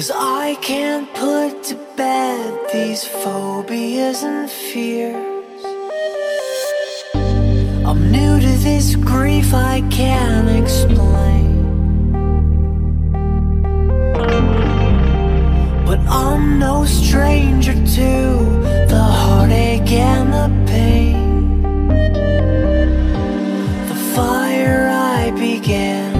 Cause I can't put to bed these phobias and fears. I'm new to this grief I can't explain. But I'm no stranger to the heartache and the pain. The fire I began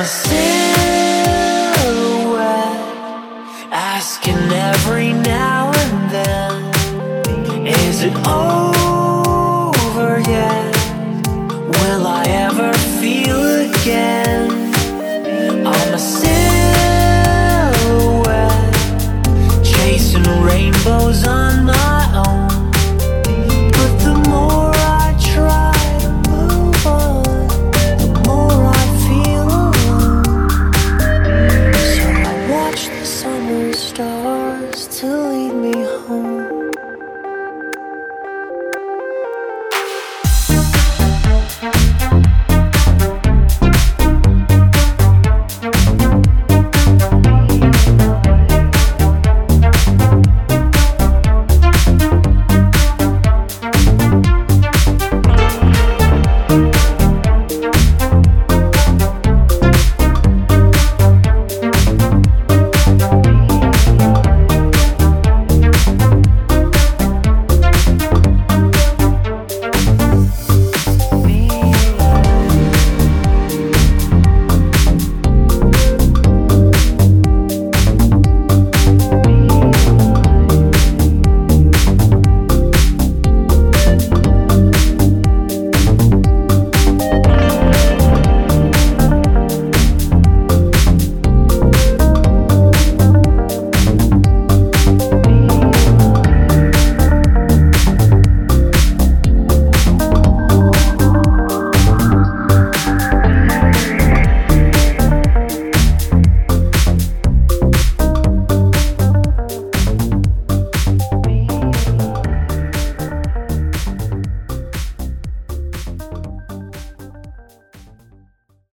a silhouette, asking every now and then, is it over yet? Will I ever feel again? I'm a